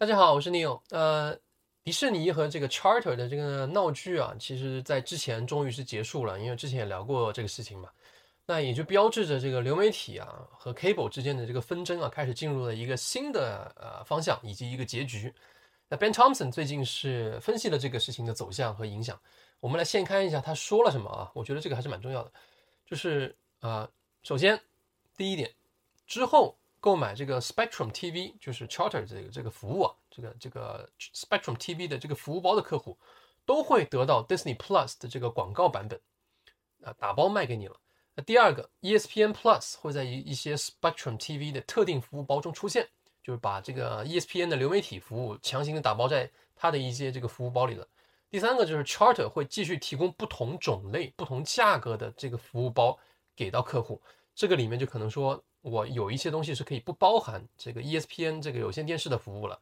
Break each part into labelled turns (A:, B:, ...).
A: 大家好，我是 Neil。呃，迪士尼和这个 Charter 的这个闹剧啊，其实在之前终于是结束了，因为之前也聊过这个事情嘛。那也就标志着这个流媒体啊和 Cable 之间的这个纷争啊，开始进入了一个新的呃方向以及一个结局。那 Ben Thompson 最近是分析了这个事情的走向和影响，我们来先看一下他说了什么啊？我觉得这个还是蛮重要的，就是啊，首先第一点之后。购买这个 Spectrum TV 就是 Charter 这个这个服务啊，这个这个 Spectrum TV 的这个服务包的客户，都会得到 Disney Plus 的这个广告版本啊，打包卖给你了。那第二个 ESPN Plus 会在一一些 Spectrum TV 的特定服务包中出现，就是把这个 ESPN 的流媒体服务强行的打包在它的一些这个服务包里了。第三个就是 Charter 会继续提供不同种类、不同价格的这个服务包给到客户，这个里面就可能说。我有一些东西是可以不包含这个 ESPN 这个有线电视的服务了，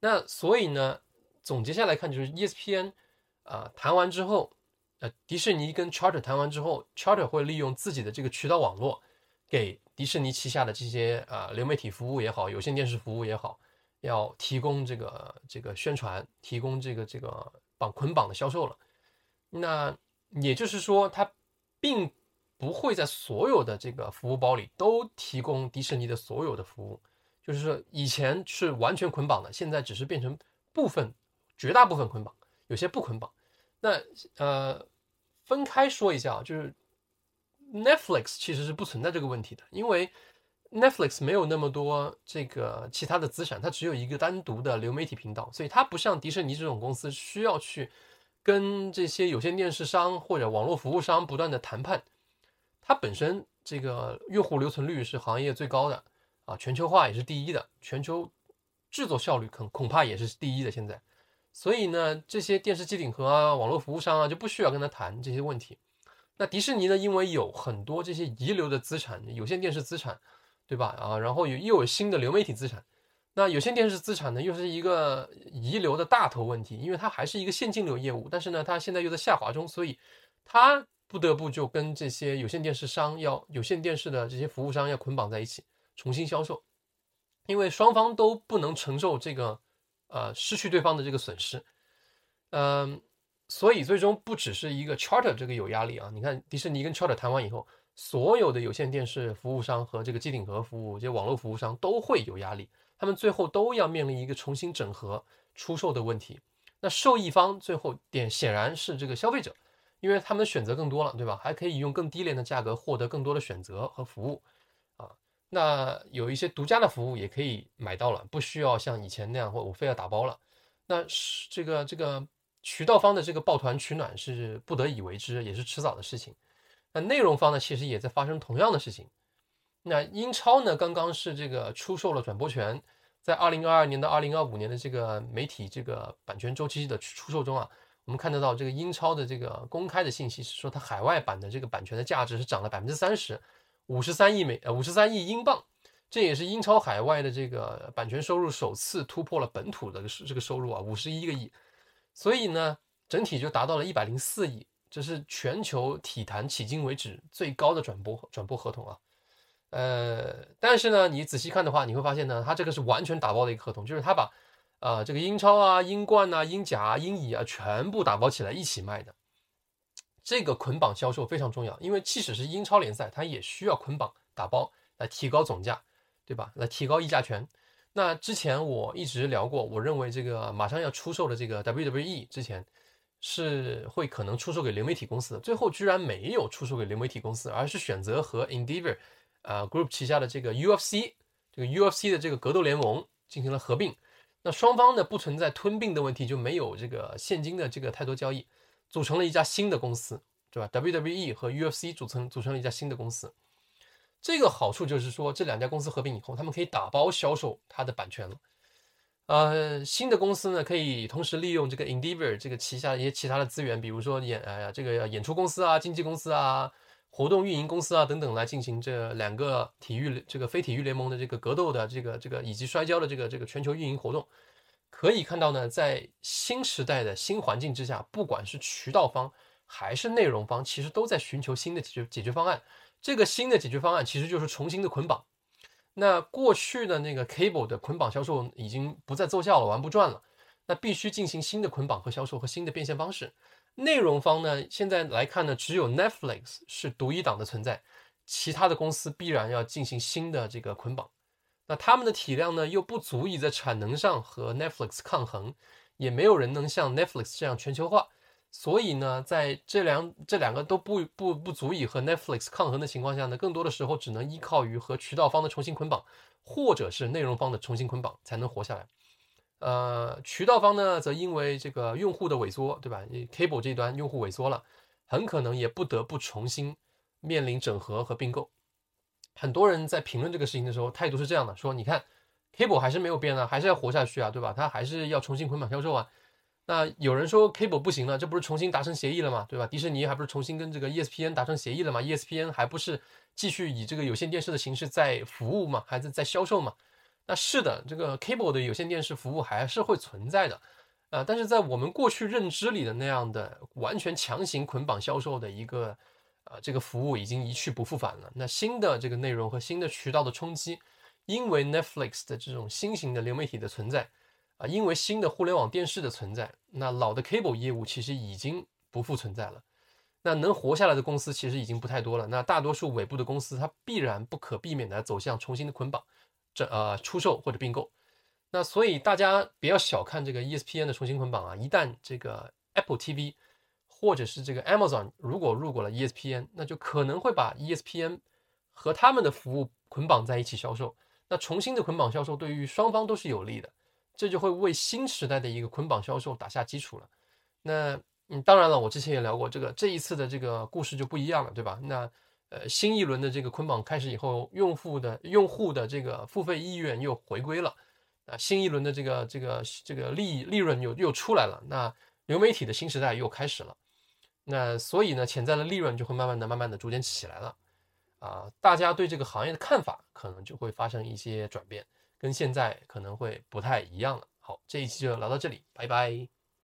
A: 那所以呢，总结下来看就是 ESPN 啊谈完之后，呃，迪士尼跟 Charter 谈完之后，Charter 会利用自己的这个渠道网络，给迪士尼旗下的这些啊流媒体服务也好，有线电视服务也好，要提供这个这个宣传，提供这个这个绑捆绑的销售了。那也就是说，它并。不会在所有的这个服务包里都提供迪士尼的所有的服务，就是说以前是完全捆绑的，现在只是变成部分、绝大部分捆绑，有些不捆绑。那呃，分开说一下啊，就是 Netflix 其实是不存在这个问题的，因为 Netflix 没有那么多这个其他的资产，它只有一个单独的流媒体频道，所以它不像迪士尼这种公司需要去跟这些有线电视商或者网络服务商不断的谈判。它本身这个用户留存率是行业最高的啊，全球化也是第一的，全球制作效率恐恐怕也是第一的。现在，所以呢，这些电视机顶盒啊、网络服务商啊就不需要跟他谈这些问题。那迪士尼呢，因为有很多这些遗留的资产，有线电视资产，对吧？啊，然后有又有新的流媒体资产，那有线电视资产呢，又是一个遗留的大头问题，因为它还是一个现金流业务，但是呢，它现在又在下滑中，所以它。不得不就跟这些有线电视商要有线电视的这些服务商要捆绑在一起，重新销售，因为双方都不能承受这个呃失去对方的这个损失，嗯，所以最终不只是一个 Charter 这个有压力啊。你看迪士尼跟 Charter 谈完以后，所有的有线电视服务商和这个机顶盒服务这些网络服务商都会有压力，他们最后都要面临一个重新整合出售的问题。那受益方最后点显然是这个消费者。因为他们选择更多了，对吧？还可以用更低廉的价格获得更多的选择和服务，啊，那有一些独家的服务也可以买到了，不需要像以前那样，或我非要打包了。那是这个这个渠道方的这个抱团取暖是不得已为之，也是迟早的事情。那内容方呢，其实也在发生同样的事情。那英超呢，刚刚是这个出售了转播权，在二零二二年到二零二五年的这个媒体这个版权周期的出售中啊。我们看得到这个英超的这个公开的信息是说，它海外版的这个版权的价值是涨了百分之三十，五十三亿美呃五十三亿英镑，这也是英超海外的这个版权收入首次突破了本土的这个收入啊，五十一个亿，所以呢，整体就达到了一百零四亿，这是全球体坛迄今为止最高的转播转播合同啊，呃，但是呢，你仔细看的话，你会发现呢，它这个是完全打包的一个合同，就是它把。啊，这个英超啊、英冠啊、英甲、英乙啊，全部打包起来一起卖的，这个捆绑销售非常重要，因为即使是英超联赛，它也需要捆绑打包来提高总价，对吧？来提高议价权。那之前我一直聊过，我认为这个马上要出售的这个 WWE 之前是会可能出售给流媒体公司的，最后居然没有出售给流媒体公司，而是选择和 Endeavor 啊 Group 旗下的这个 UFC 这个 UFC 的这个格斗联盟进行了合并。那双方呢不存在吞并的问题，就没有这个现金的这个太多交易，组成了一家新的公司，对吧？WWE 和 UFC 组成组成了一家新的公司，这个好处就是说，这两家公司合并以后，他们可以打包销售它的版权了。呃，新的公司呢，可以同时利用这个 Endeavor 这个旗下一些其他的资源，比如说演哎呀这个演出公司啊、经纪公司啊。活动运营公司啊等等来进行这两个体育这个非体育联盟的这个格斗的这个这个以及摔跤的这个这个全球运营活动，可以看到呢，在新时代的新环境之下，不管是渠道方还是内容方，其实都在寻求新的解决解决方案。这个新的解决方案其实就是重新的捆绑。那过去的那个 cable 的捆绑销售已经不再奏效了，玩不转了。那必须进行新的捆绑和销售和新的变现方式。内容方呢，现在来看呢，只有 Netflix 是独一档的存在，其他的公司必然要进行新的这个捆绑。那他们的体量呢，又不足以在产能上和 Netflix 抗衡，也没有人能像 Netflix 这样全球化。所以呢，在这两这两个都不不不足以和 Netflix 抗衡的情况下呢，更多的时候只能依靠于和渠道方的重新捆绑，或者是内容方的重新捆绑才能活下来。呃，渠道方呢，则因为这个用户的萎缩，对吧？Cable 这端用户萎缩了，很可能也不得不重新面临整合和并购。很多人在评论这个事情的时候，态度是这样的：说你看，Cable 还是没有变啊，还是要活下去啊，对吧？它还是要重新捆绑销售啊。那有人说 Cable 不行了，这不是重新达成协议了吗？对吧？迪士尼还不是重新跟这个 ESPN 达成协议了吗？ESPN 还不是继续以这个有线电视的形式在服务吗？还是在销售吗？那是的，这个 Cable 的有线电视服务还是会存在的，呃，但是在我们过去认知里的那样的完全强行捆绑销售的一个，呃，这个服务已经一去不复返了。那新的这个内容和新的渠道的冲击，因为 Netflix 的这种新型的流媒体的存在。啊，因为新的互联网电视的存在，那老的 cable 业务其实已经不复存在了。那能活下来的公司其实已经不太多了。那大多数尾部的公司，它必然不可避免的走向重新的捆绑，这呃出售或者并购。那所以大家不要小看这个 ESPN 的重新捆绑啊！一旦这个 Apple TV 或者是这个 Amazon 如果入股了 ESPN，那就可能会把 ESPN 和他们的服务捆绑在一起销售。那重新的捆绑销售对于双方都是有利的。这就会为新时代的一个捆绑销售打下基础了。那嗯，当然了，我之前也聊过这个，这一次的这个故事就不一样了，对吧？那呃，新一轮的这个捆绑开始以后，用户的用户的这个付费意愿又回归了，啊，新一轮的这个这个这个利利润又又出来了，那流媒体的新时代又开始了。那所以呢，潜在的利润就会慢慢的、慢慢的逐渐起来了，啊，大家对这个行业的看法可能就会发生一些转变。跟现在可能会不太一样了。好，这一期就聊到这里，拜拜。